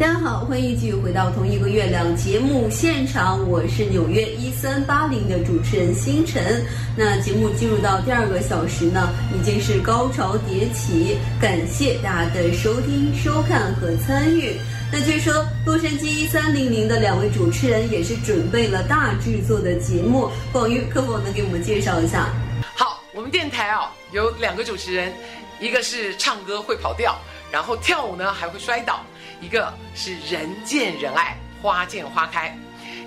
大家好，欢迎继续回到同一个月亮节目现场，我是纽约一三八零的主持人星辰。那节目进入到第二个小时呢，已经是高潮迭起，感谢大家的收听、收看和参与。那据说洛杉矶一三零零的两位主持人也是准备了大制作的节目，广玉可否能给我们介绍一下？好，我们电台啊有两个主持人，一个是唱歌会跑调，然后跳舞呢还会摔倒。一个是人见人爱，花见花开，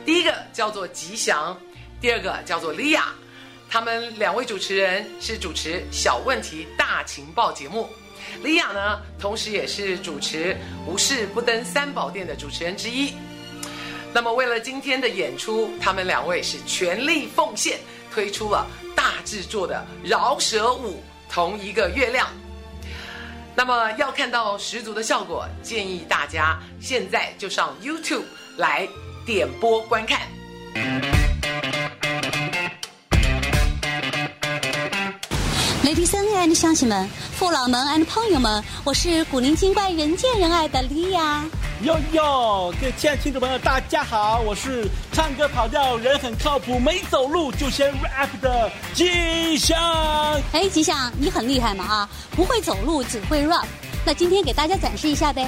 第一个叫做吉祥，第二个叫做莉亚，他们两位主持人是主持《小问题大情报》节目，莉亚呢，同时也是主持《无事不登三宝殿》的主持人之一。那么为了今天的演出，他们两位是全力奉献，推出了大制作的饶舌舞《同一个月亮》。那么要看到十足的效果，建议大家现在就上 YouTube 来点播观看。Ladies and 乡亲们、父老们 and 朋友们，我是古灵精怪、人见人爱的莉亚。哟哟，各位亲爱的听众朋友，大家好，我是唱歌跑调、人很靠谱、没走路就先 rap 的吉祥。哎，吉祥，你很厉害嘛啊！不会走路，只会 rap。那今天给大家展示一下呗。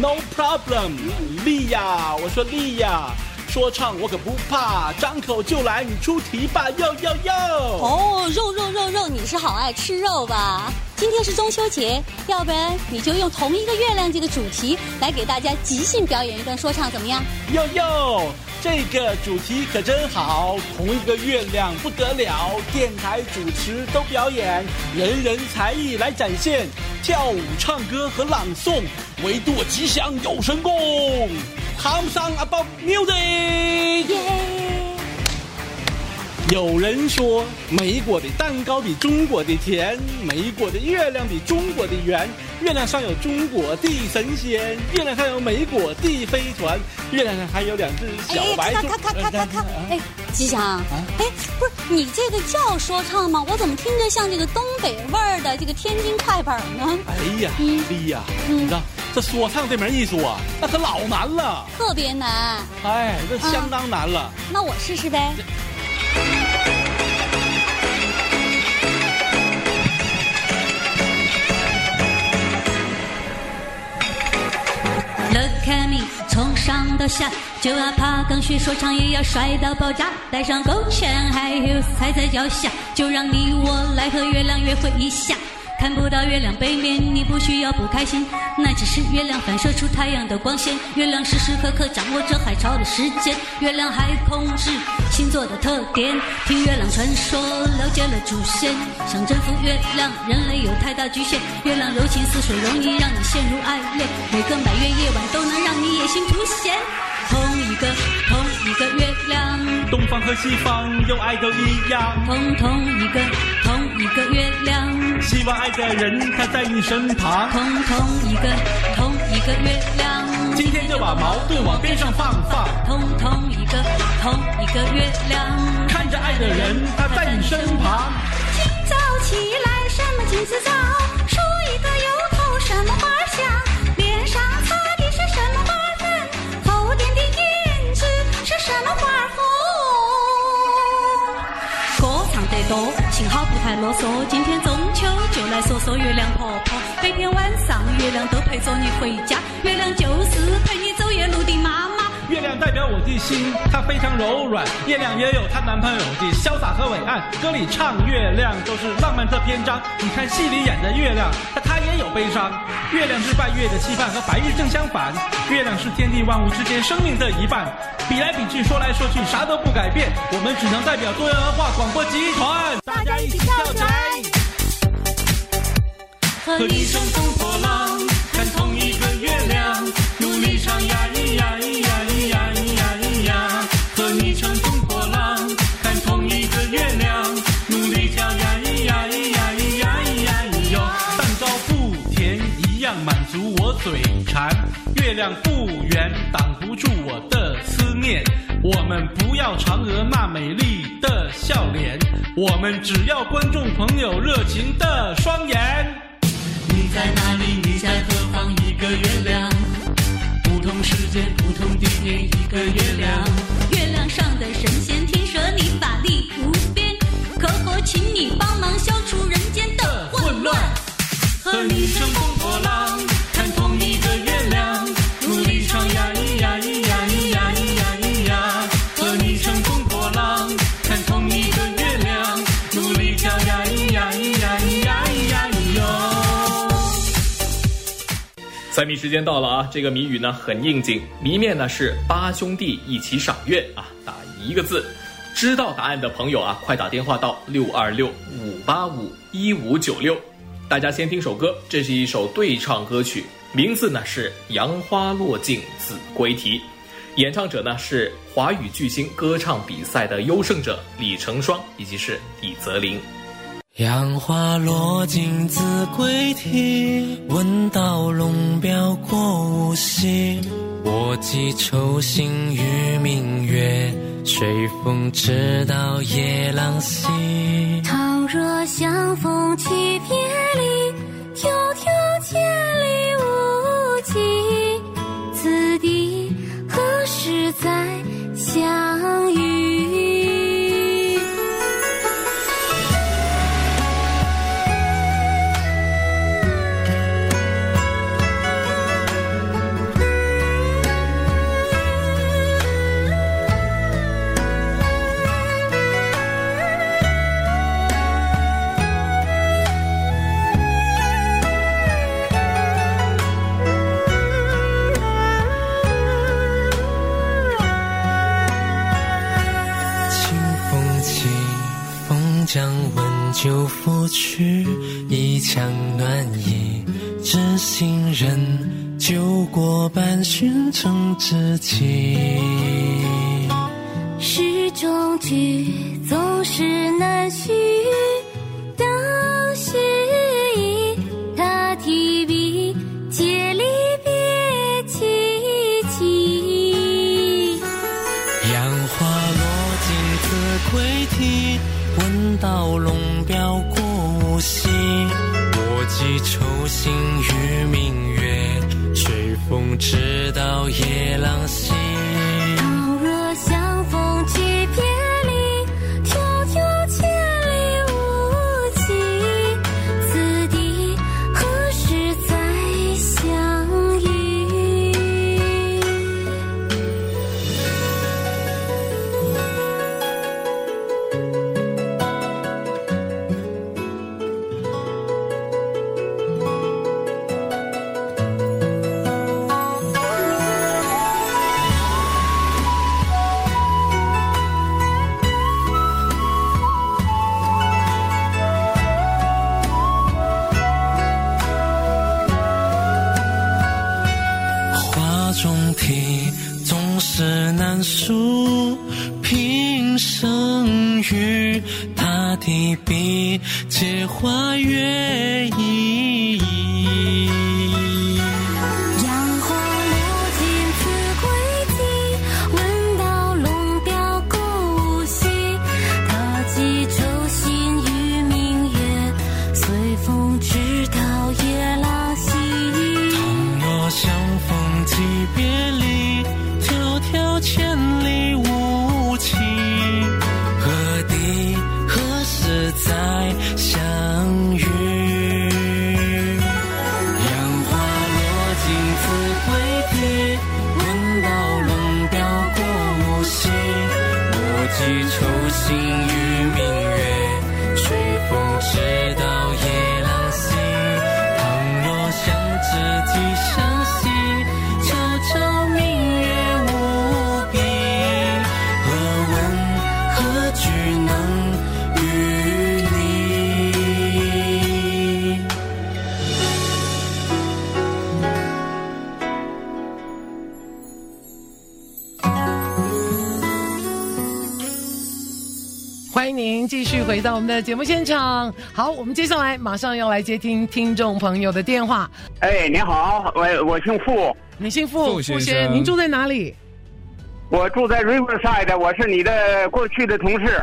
No problem，莉亚，我说莉亚，说唱我可不怕，张口就来，你出题吧，哟哟哟。哦，肉肉肉肉，你是好爱吃肉吧？今天是中秋节，要不然你就用同一个月亮这个主题来给大家即兴表演一段说唱，怎么样？哟哟，这个主题可真好，同一个月亮不得了，电台主持都表演，人人才艺来展现，跳舞、唱歌和朗诵，唯独我吉祥有神功。Hamsang about music! 有人说，美国的蛋糕比中国的甜，美国的月亮比中国的圆。月亮上有中国的神仙，月亮上有美国的飞船，月亮上还有两只小白兔。哎，咔咔咔咔咔！哎，吉祥，啊，哎，不是你这个叫说唱吗？我怎么听着像这个东北味儿的这个天津快板呢？哎呀，嗯，莉亚，你知道这说唱这门艺术啊，那可老难了，特别难。哎，这相当难了。嗯，那我试试呗。Look at me，从上到下就要爬钢学说唱，也要帅到爆炸，带上勾拳还有踩在脚下，就让你我来和月亮约会一下。看不到月亮背面，你不需要不开心，那只是月亮反射出太阳的光线。月亮时时刻刻掌握着海潮的时间，月亮还控制星座的特点。听月亮传说，了解了祖先，想征服月亮，人类有太大局限。月亮柔情似水，容易让你陷入爱恋，每个满月夜晚都能让你野心凸显。同一个同一个月亮，东方和西方有爱都一样。同同一个同一个月亮，希望爱的人他在你身旁。同同一个同一个月亮，今天就把矛盾往边上放放。同同一个同一个月亮，看着爱的人他在你身旁。清早起来什么镜子早，梳一个油头什么花啰嗦。今天中秋就来说说月亮婆婆。每天晚上月亮都陪着你回家，月亮就是陪你走夜路的妈妈。月亮代表我的心，它非常柔软。月亮也有她男朋友的潇洒和伟岸。歌里唱月亮都是浪漫的篇章。你看戏里演的月亮，有悲伤。月亮是半月的期盼，和白日正相反。月亮是天地万物之间生命的一半。比来比去，说来说去，啥都不改变。我们只能代表多元文化广播集团，大家一起跳起来。和一乘风破浪，月亮不圆，挡不住我的思念。我们不要嫦娥那美丽的笑脸，我们只要观众朋友热情的双眼。你在哪里？你在何方？一个月亮，界不同地点一个月亮。月亮上的神仙，听说你法力无边，可否请你帮忙消除人间的混乱？和你乘风猜谜时间到了啊！这个谜语呢很应景，谜面呢是八兄弟一起赏月啊，打一个字。知道答案的朋友啊，快打电话到六二六五八五一五九六。大家先听首歌，这是一首对唱歌曲，名字呢是《杨花落尽子规啼》，演唱者呢是华语巨星歌唱比赛的优胜者李成双以及是李泽林。杨花落尽子规啼，闻道龙标过五溪。我寄愁心与明月，随风直到夜郎西。倘若相逢即别离，迢迢千里无期，此地何时再相去，一腔暖意。知心人，酒过半巡成知己。诗中句总是继续回到我们的节目现场。好，我们接下来马上要来接听听众朋友的电话。哎，你好，我我姓傅，你姓傅，傅先生先，您住在哪里？我住在 Riverside，我是你的过去的同事。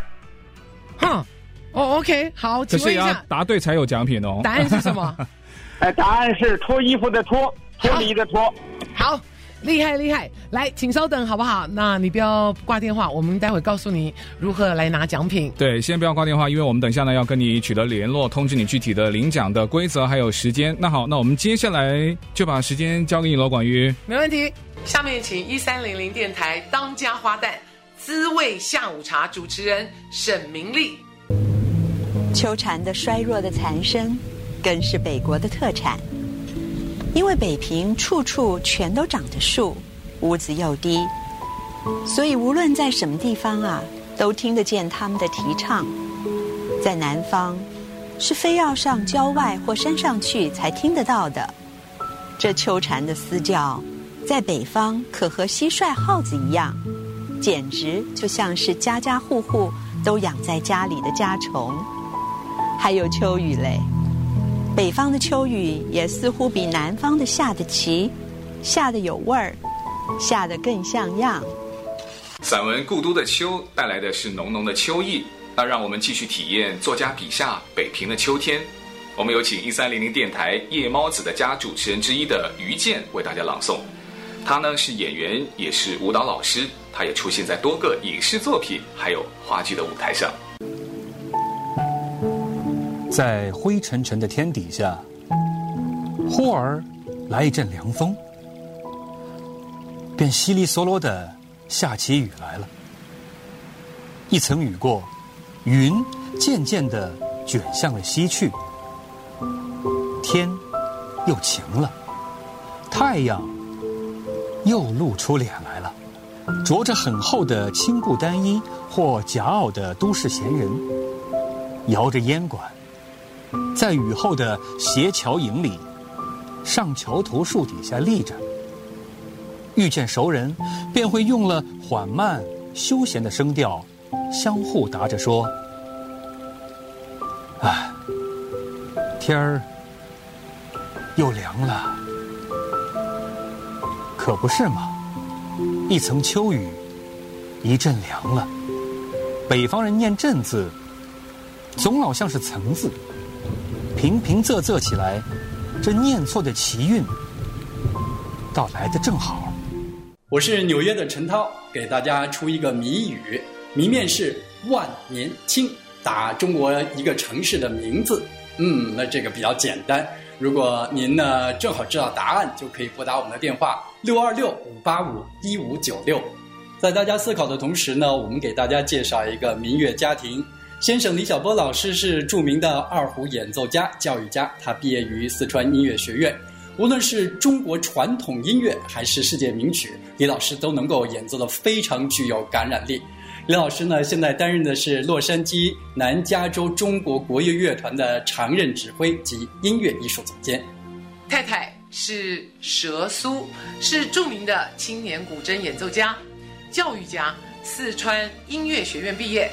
哼，哦，OK，好，请问一下，答对才有奖品哦。答案是什么？呃，答案是脱衣服的脱，脱离的脱。好，厉害厉害！来，请稍等好不好？那你不要挂电话，我们待会告诉你如何来拿奖品。对，先不要挂电话，因为我们等下呢要跟你取得联络，通知你具体的领奖的规则还有时间。那好，那我们接下来就把时间交给你罗，广瑜。没问题。下面请一三零零电台当家花旦滋味下午茶主持人沈明丽。秋蝉的衰弱的残声，更是北国的特产。因为北平处处全都长着树，屋子又低，所以无论在什么地方啊，都听得见他们的啼唱。在南方，是非要上郊外或山上去才听得到的。这秋蝉的嘶叫，在北方可和蟋蟀、耗子一样，简直就像是家家户户都养在家里的家虫。还有秋雨嘞。北方的秋雨也似乎比南方的下得齐，下得有味儿，下得更像样。散文《故都的秋》带来的是浓浓的秋意，那让我们继续体验作家笔下北平的秋天。我们有请一三零零电台夜猫子的家主持人之一的于健为大家朗诵。他呢是演员，也是舞蹈老师，他也出现在多个影视作品还有话剧的舞台上。在灰沉沉的天底下，忽而来一阵凉风，便稀里嗦啰的下起雨来了。一层雨过，云渐渐的卷向了西去，天又晴了，太阳又露出脸来了，着着很厚的青布单衣或夹袄的都市闲人，摇着烟管。在雨后的斜桥影里，上桥头树底下立着。遇见熟人，便会用了缓慢休闲的声调，相互答着说：“哎，天儿又凉了，可不是嘛？一层秋雨，一阵凉了。北方人念阵字，总老像是层字。”平平仄仄起来，这念错的奇韵，倒来得正好。我是纽约的陈涛，给大家出一个谜语，谜面是万年青，打中国一个城市的名字。嗯，那这个比较简单。如果您呢正好知道答案，就可以拨打我们的电话六二六五八五一五九六。在大家思考的同时呢，我们给大家介绍一个民乐家庭。先生李小波老师是著名的二胡演奏家、教育家，他毕业于四川音乐学院。无论是中国传统音乐还是世界名曲，李老师都能够演奏得非常具有感染力。李老师呢，现在担任的是洛杉矶南加州中国国乐乐团的常任指挥及音乐艺术总监。太太是佘苏，是著名的青年古筝演奏家、教育家，四川音乐学院毕业。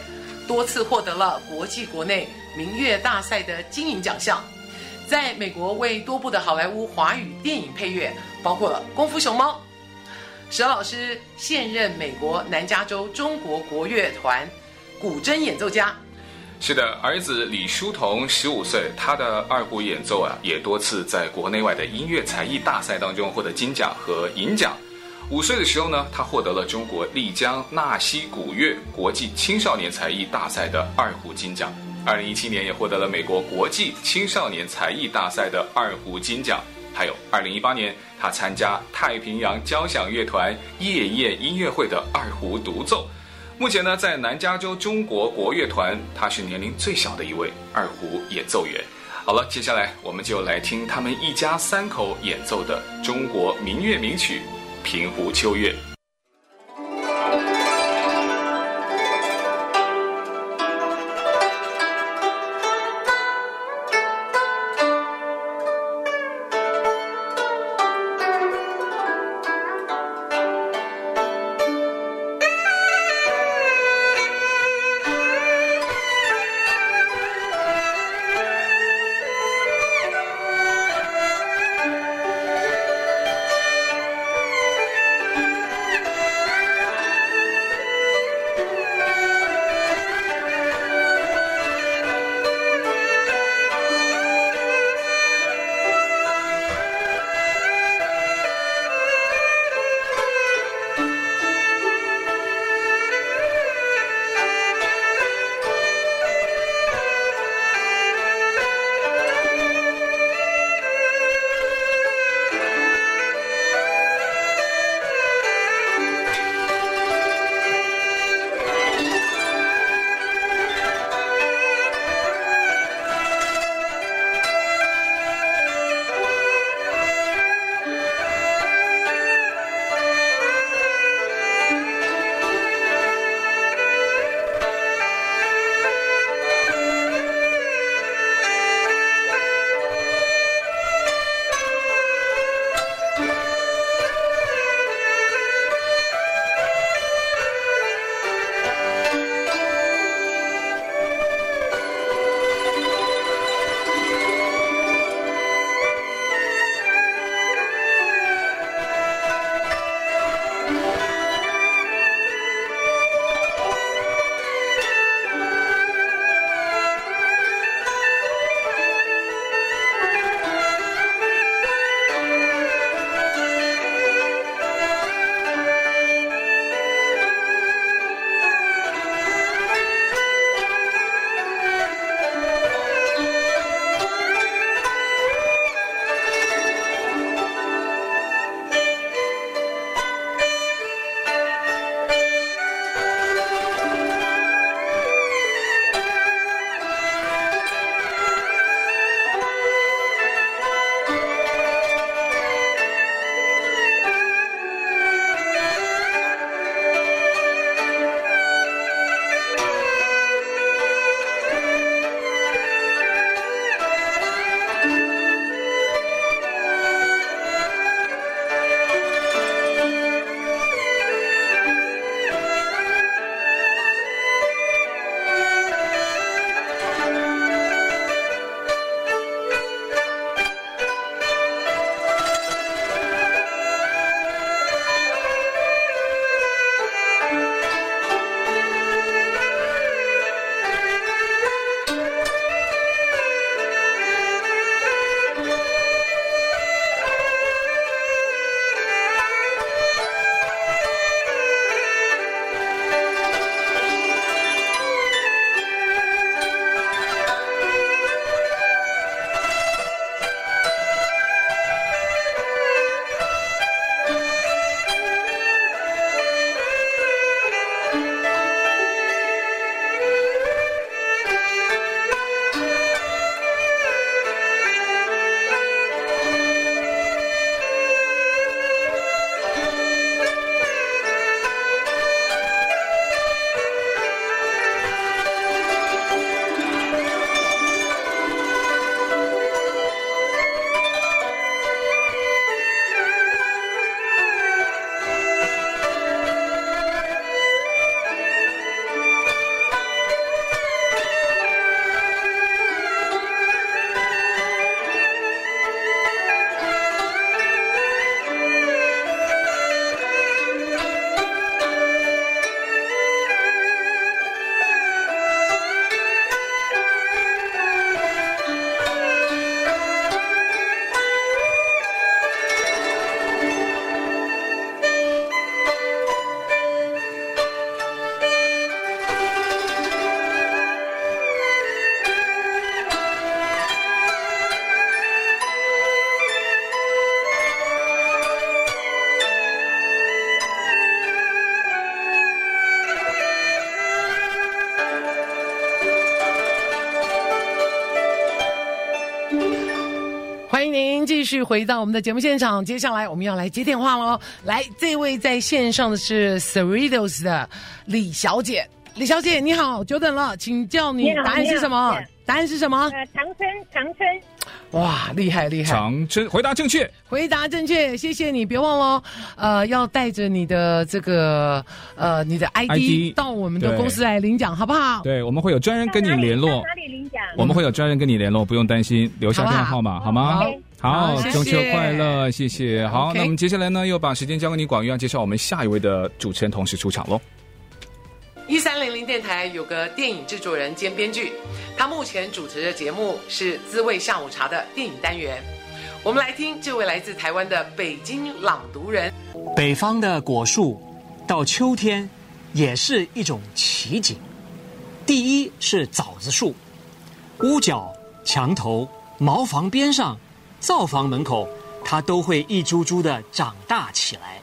多次获得了国际国内民乐大赛的金银奖项，在美国为多部的好莱坞华语电影配乐，包括了《功夫熊猫》。佘老师现任美国南加州中国国乐团古筝演奏家。是的，儿子李书同十五岁，他的二胡演奏啊，也多次在国内外的音乐才艺大赛当中获得金奖和银奖。五岁的时候呢，他获得了中国丽江纳西古乐国际青少年才艺大赛的二胡金奖。二零一七年也获得了美国国际青少年才艺大赛的二胡金奖。还有二零一八年，他参加太平洋交响乐团夜宴音乐会的二胡独奏。目前呢，在南加州中国国乐团，他是年龄最小的一位二胡演奏员。好了，接下来我们就来听他们一家三口演奏的中国民乐名曲。平湖秋月。续回到我们的节目现场，接下来我们要来接电话喽。来，这位在线上的是 Cerritos 的李小姐。李小姐你好，久等了，请教你答案是什么？答案是什么？呃，长春，长春。哇，厉害厉害！长春回答正确，回答正确，谢谢你。别忘了，呃，要带着你的这个呃你的 ID, ID 到我们的公司来领奖，好不好？对，我们会有专人跟你联络。哪里领奖？我们会有专人跟你联络，不用担心，留下电话号码好吗？好，好，中秋快乐，谢谢。好，那我们接下来呢，又把时间交给你，广玉，要介绍我们下一位的主持人同时出场喽。一三零零电台有个电影制作人兼编剧，他目前主持的节目是《滋味下午茶》的电影单元。我们来听这位来自台湾的北京朗读人。北方的果树到秋天也是一种奇景。第一是枣子树，屋角、墙头、茅房边上、灶房门口，它都会一株株的长大起来，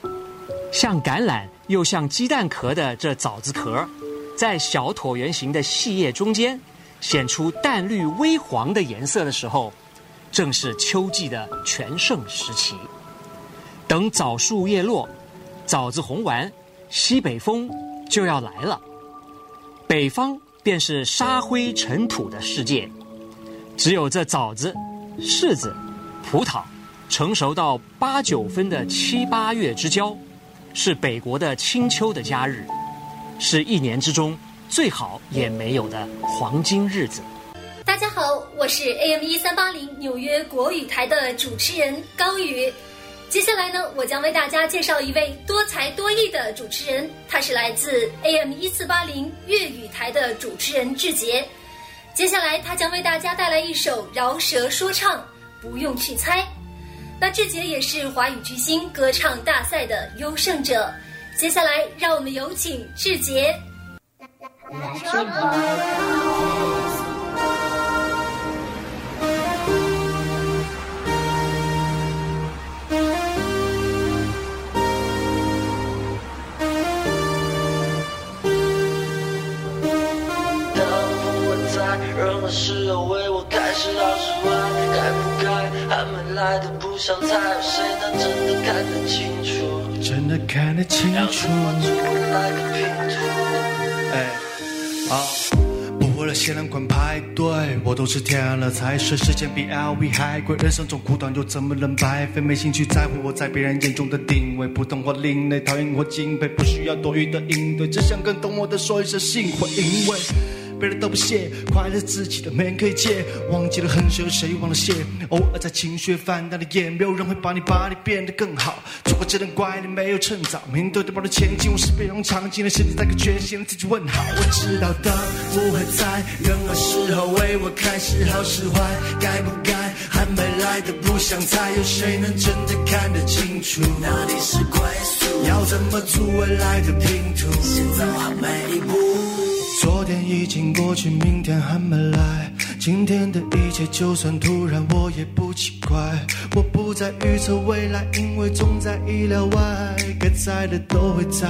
像橄榄。又像鸡蛋壳的这枣子壳，在小椭圆形的细叶中间显出淡绿微黄的颜色的时候，正是秋季的全盛时期。等枣树叶落，枣子红完，西北风就要来了。北方便是沙灰尘土的世界，只有这枣子、柿子、葡萄成熟到八九分的七八月之交。是北国的清秋的佳日，是一年之中最好也没有的黄金日子。大家好，我是 AM 一三八零纽约国语台的主持人高宇。接下来呢，我将为大家介绍一位多才多艺的主持人，他是来自 AM 一四八零粤语台的主持人志杰。接下来，他将为大家带来一首饶舌说唱，不用去猜。那志杰也是华语巨星歌唱大赛的优胜者。接下来，让我们有请志杰。来的不像猜，谁能真的看得清楚？真的看得清楚。来个拼图。哎，好，不为了限量款排队，我都是添了才睡，时间比 LV 还贵。人生中苦短，又怎么能白费？没兴趣在乎我在别人眼中的定位，普通或另类，讨厌或敬佩，不需要多余的应对，只想跟懂我的说一声幸会，因为。别人都不屑，快乐自己的没人可以借，忘记了很久，谁忘了谢？偶尔在情绪泛滥的夜，没有人会帮你把你变得更好。错过只能怪你没有趁早，面对的不断前进，我是被用强劲的身体在个决心，自己问好。我知道灯不会在任何时候为我开，是好是坏，该不该还没来的不想猜，有谁能真的看得清楚？哪里是归宿？要怎么组未来的拼图？先走好每一步。昨天已经过去，明天还没来。今天的一切就算突然，我也不奇怪。我不再预测未来，因为总在意料外。该在的都会在，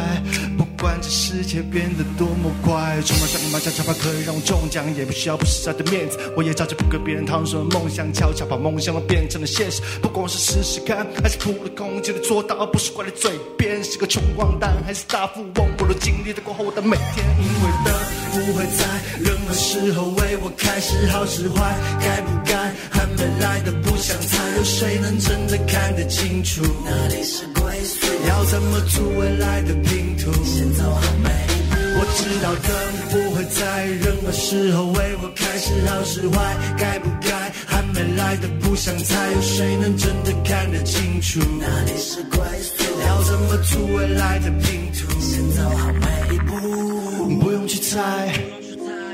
不管这世界变得多么快。充满像马甲，巧法可以让我中奖，也不需要不实在的面子。我也照着不跟别人讨论说梦想，悄悄把梦想都变成了现实。不管是试试看，还是扑了空，就能做到，而不是挂在嘴边。是个穷光蛋，还是大富翁，经历的过后我的每天，因为的。不会在任何时候为我开，是好是坏，该不该还没来的不想猜，有谁能真的看得清楚？哪里是归宿？要怎么组未来的拼图？先走好每一步。我知道灯不会在任何时候为我开，是好是坏，该不该没来的不想猜，有谁能真的看得清楚？哪里是归宿？要怎么组未来的拼图？先走好每一步。不用去猜，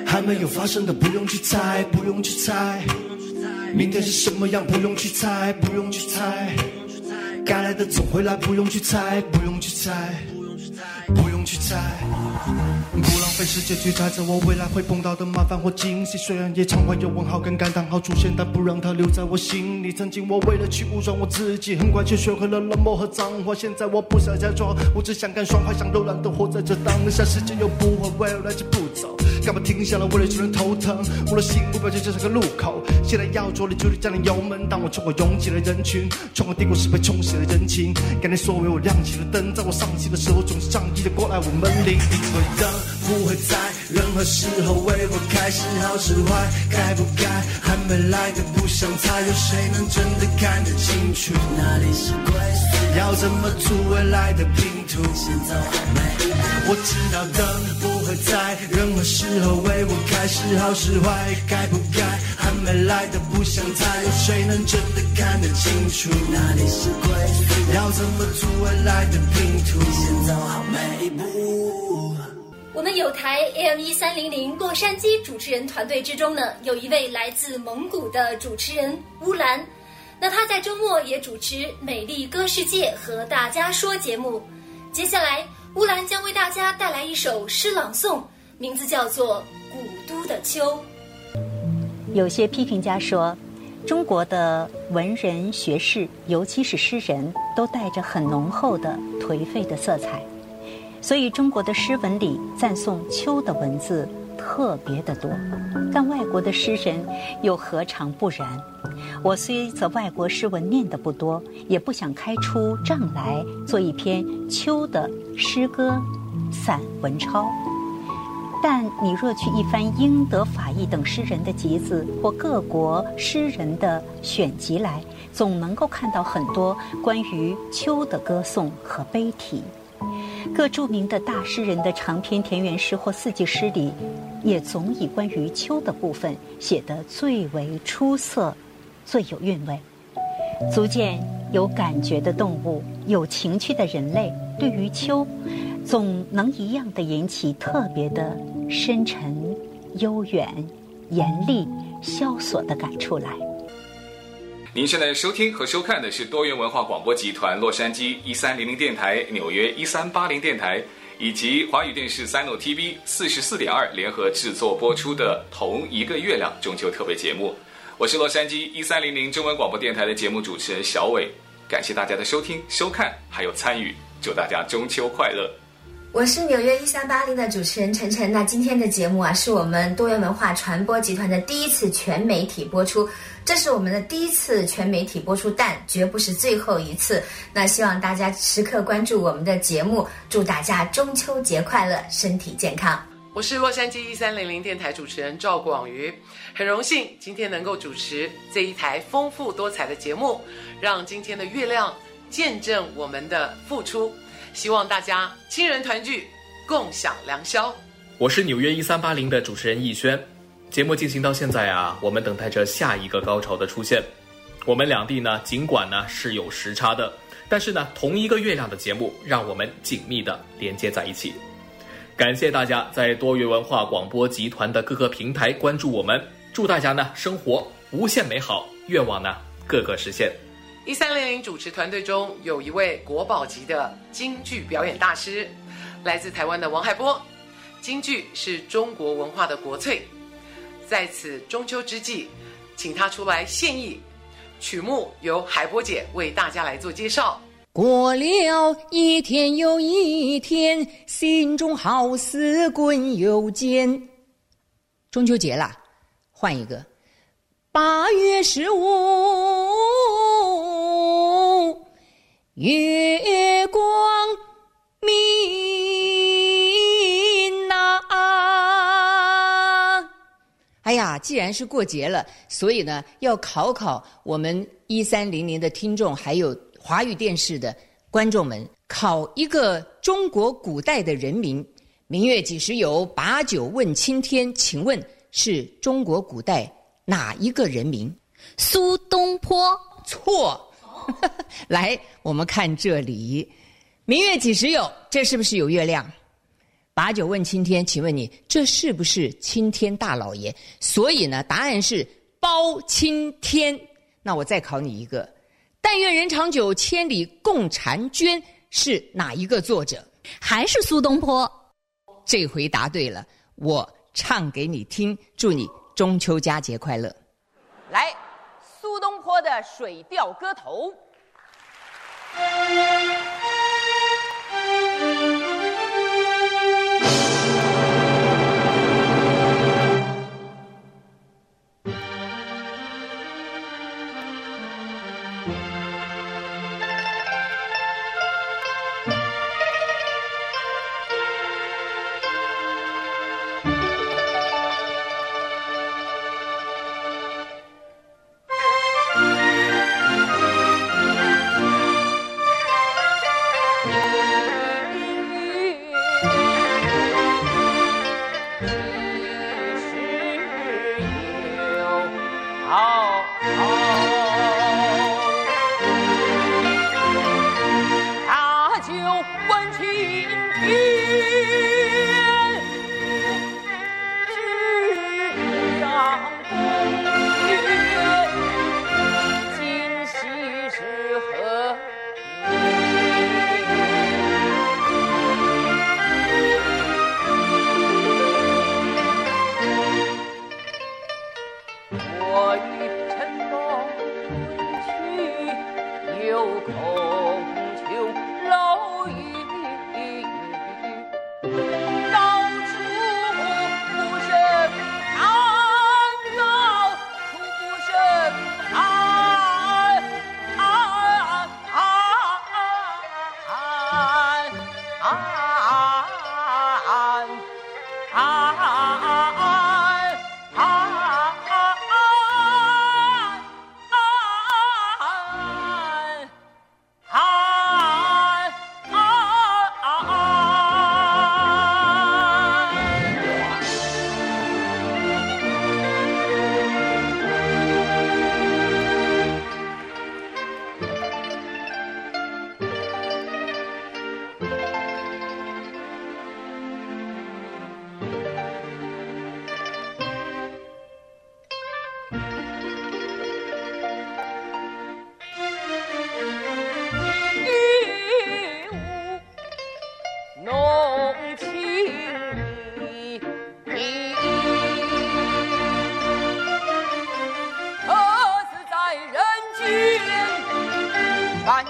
还没有发生的不用去猜，不用去猜。明天是什么样？不用去猜，不用去猜。该来的总会来，不用去猜，不用去猜，不用去猜。不浪费时间去猜测我未来会碰到的麻烦或惊喜，虽然也常会有问号跟感叹号出现，但不让它留在我心里。曾经我为了去武装我自己，很快就学会了冷漠和脏话。现在我不想假装，我只想干爽快，想柔软的活在这当下。时间又不会为了来就不走。干嘛停下来？为了让人头疼。我的心目标就像个路口，现在要做的就是加点油门。当我冲过拥挤的人群，冲过低谷时被冲洗的人情，感谢所为我亮起了灯。在我丧气的时候，总是仗义的过来我门铃。因为灯不会在任何时候为我开，是好是坏，该不该还没来的不想猜，有谁能真的看得清楚？哪里是归宿？要怎么组未来的拼图？现在好美。我知道灯不会在任何时候为我开，是好是坏，该不该还没来的不想猜，有谁能真的看得清楚？哪里是归？要怎么组未来的拼图？现在好每一步。我们有台 AM 一三零零洛杉矶主持人团队之中呢，有一位来自蒙古的主持人乌兰，那他在周末也主持《美丽歌世界》和大家说节目。接下来。乌兰将为大家带来一首诗朗诵，名字叫做《古都的秋》。有些批评家说，中国的文人学士，尤其是诗人，都带着很浓厚的颓废的色彩，所以中国的诗文里赞颂秋的文字特别的多。但外国的诗人又何尝不然？我虽则外国诗文念得不多，也不想开出账来做一篇秋的诗歌散文抄。但你若去一番英德法意等诗人的集子或各国诗人的选集来，总能够看到很多关于秋的歌颂和悲题。各著名的大诗人的长篇田园诗或四季诗里，也总以关于秋的部分写得最为出色。最有韵味，足见有感觉的动物、有情趣的人类，对于秋，总能一样的引起特别的深沉、悠远、严厉、萧索的感触来。您现在收听和收看的是多元文化广播集团洛杉矶一三零零电台、纽约一三八零电台以及华语电视 Sino TV 四十四点二联合制作播出的《同一个月亮》中秋特别节目。我是洛杉矶一三零零中文广播电台的节目主持人小伟，感谢大家的收听、收看还有参与，祝大家中秋快乐。我是纽约一三八零的主持人晨晨，那今天的节目啊，是我们多元文化传播集团的第一次全媒体播出，这是我们的第一次全媒体播出，但绝不是最后一次。那希望大家时刻关注我们的节目，祝大家中秋节快乐，身体健康。我是洛杉矶一三零零电台主持人赵广瑜，很荣幸今天能够主持这一台丰富多彩的节目，让今天的月亮见证我们的付出。希望大家亲人团聚，共享良宵。我是纽约一三八零的主持人逸轩，节目进行到现在啊，我们等待着下一个高潮的出现。我们两地呢，尽管呢是有时差的，但是呢，同一个月亮的节目让我们紧密的连接在一起。感谢大家在多元文化广播集团的各个平台关注我们，祝大家呢生活无限美好，愿望呢个个实现。一三零零主持团队中有一位国宝级的京剧表演大师，来自台湾的王海波。京剧是中国文化的国粹，在此中秋之际，请他出来献艺。曲目由海波姐为大家来做介绍。过了一天又一天，心中好似滚油煎。中秋节了，换一个。八月十五，月光明呐。哎呀，既然是过节了，所以呢，要考考我们一三零零的听众，还有。华语电视的观众们，考一个中国古代的人名：明月几时有，把酒问青天。请问是中国古代哪一个人名？苏东坡。错。来，我们看这里，明月几时有？这是不是有月亮？把酒问青天，请问你这是不是青天大老爷？所以呢，答案是包青天。那我再考你一个。但愿人长久，千里共婵娟是哪一个作者？还是苏东坡？这回答对了，我唱给你听，祝你中秋佳节快乐。来，苏东坡的《水调歌头》。归去，又恐。郁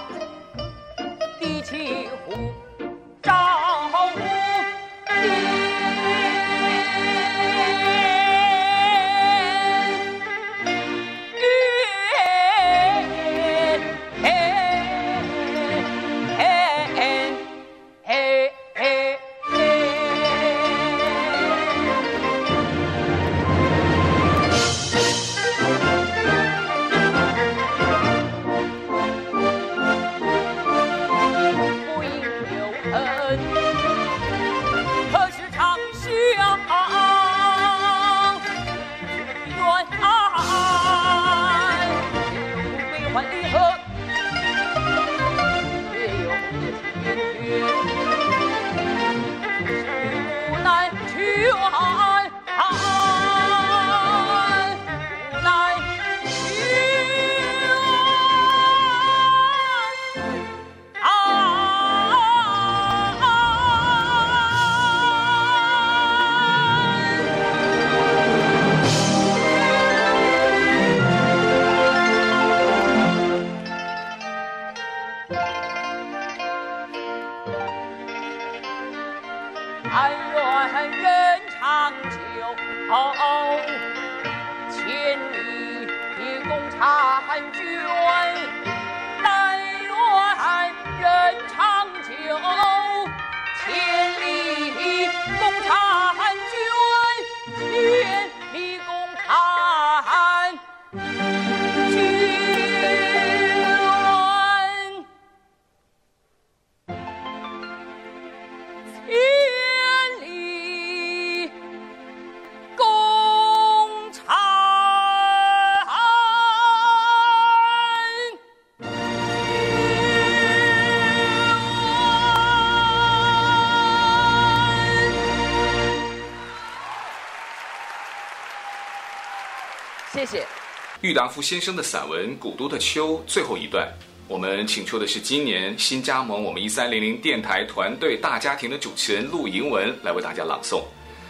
达夫先生的散文《古都的秋》最后一段，我们请出的是今年新加盟我们一三零零电台团队大家庭的主持人陆莹文来为大家朗诵。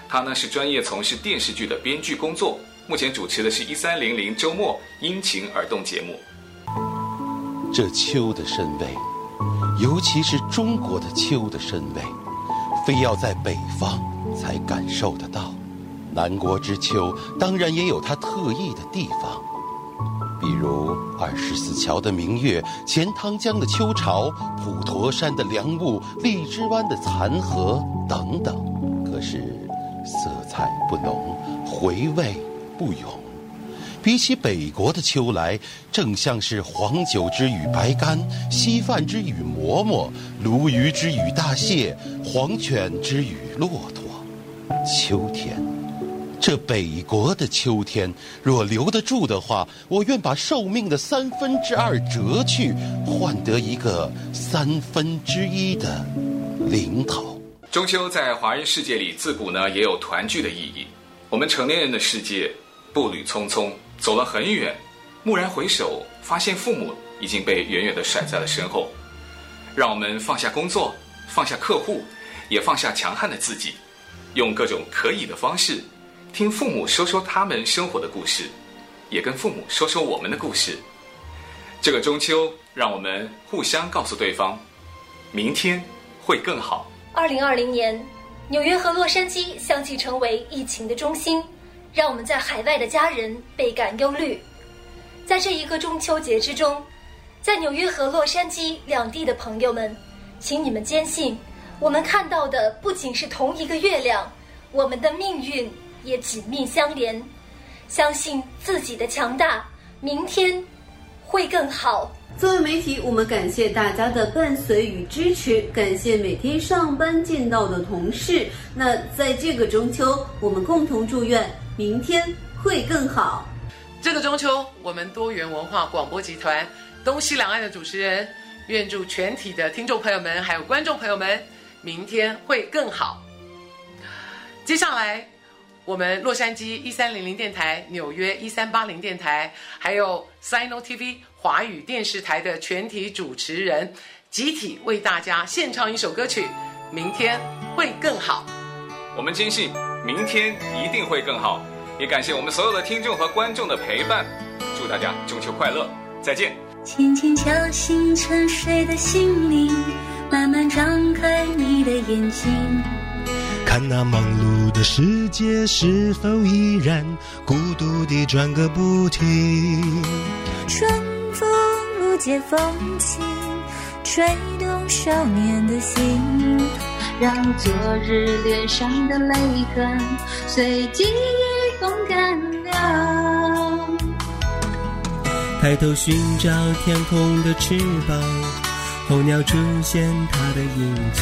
他呢是专业从事电视剧的编剧工作，目前主持的是一三零零周末因情而动节目。这秋的深味，尤其是中国的秋的深味，非要在北方才感受得到。南国之秋当然也有它特异的地方。比如二十四桥的明月、钱塘江的秋潮、普陀山的凉雾、荔枝湾的残荷等等，可是色彩不浓，回味不永。比起北国的秋来，正像是黄酒之与白干，稀饭之与馍馍，鲈鱼之与大蟹，黄犬之与骆驼。秋天。这北国的秋天，若留得住的话，我愿把寿命的三分之二折去，换得一个三分之一的零头。中秋在华人世界里自古呢也有团聚的意义。我们成年人的世界步履匆匆，走了很远，蓦然回首，发现父母已经被远远地甩在了身后。让我们放下工作，放下客户，也放下强悍的自己，用各种可以的方式，听父母说说他们生活的故事，也跟父母说说我们的故事。这个中秋，让我们互相告诉对方，明天会更好。二零二零年，纽约和洛杉矶相继成为疫情的中心，让我们在海外的家人倍感忧虑。在这一个中秋节之中，在纽约和洛杉矶两地的朋友们，请你们坚信，我们看到的不仅是同一个月亮，我们的命运也紧密相连。相信自己的强大，明天会更好。作为媒体，我们感谢大家的伴随与支持，感谢每天上班见到的同事。那在这个中秋，我们共同祝愿明天会更好。这个中秋，我们多元文化广播集团东西两岸的主持人，愿祝全体的听众朋友们还有观众朋友们，明天会更好。接下来，我们洛杉矶一三零零电台、纽约一三八零电台，还有 Sino TV。华语电视台的全体主持人集体为大家献唱一首歌曲，明天会更好。我们坚信明天一定会更好，也感谢我们所有的听众和观众的陪伴。祝大家中秋快乐，再见。轻轻敲醒沉睡的心灵，慢慢张开你的眼睛，看那忙碌的世界是否依然孤独地转个不停。春风不解风情，吹动少年的心，让昨日脸上的泪痕随记忆风干了。抬头寻找天空的翅膀，候鸟出现它的影迹，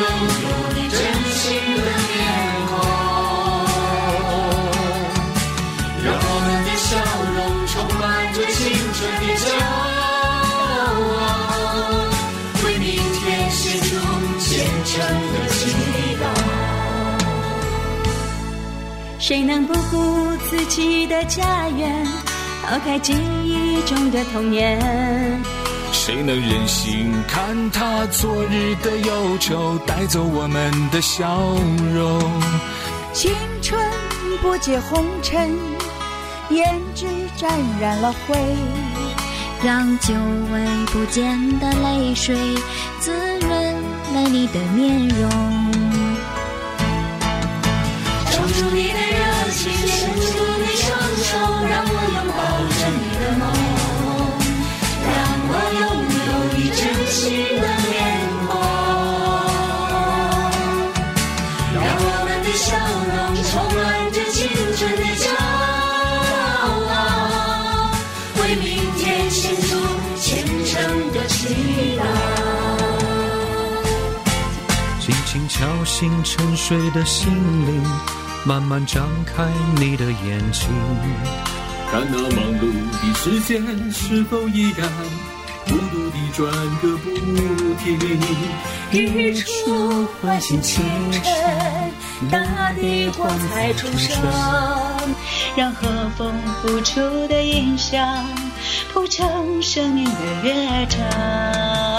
拥有你真心的面孔让我们的笑容充满着青春的骄傲。为明天献出虔诚的祈祷谁能不顾自己的家园抛开记忆中的童年谁能忍心看他昨日的忧愁带走我们的笑容？青春不解红尘，胭脂沾染了灰，让久违不见的泪水滋润了你的面容。唱出你的热情。伸出你双手，让我新的面孔，让我们的笑容充满着青春的骄傲，为明天献出虔诚的祈祷。轻轻敲醒沉睡的心灵，慢慢张开你的眼睛，看那忙碌的时间是否依然孤独地转个不。日出唤醒清晨，大地光彩重生，让和风拂出的音响谱成生命的乐章。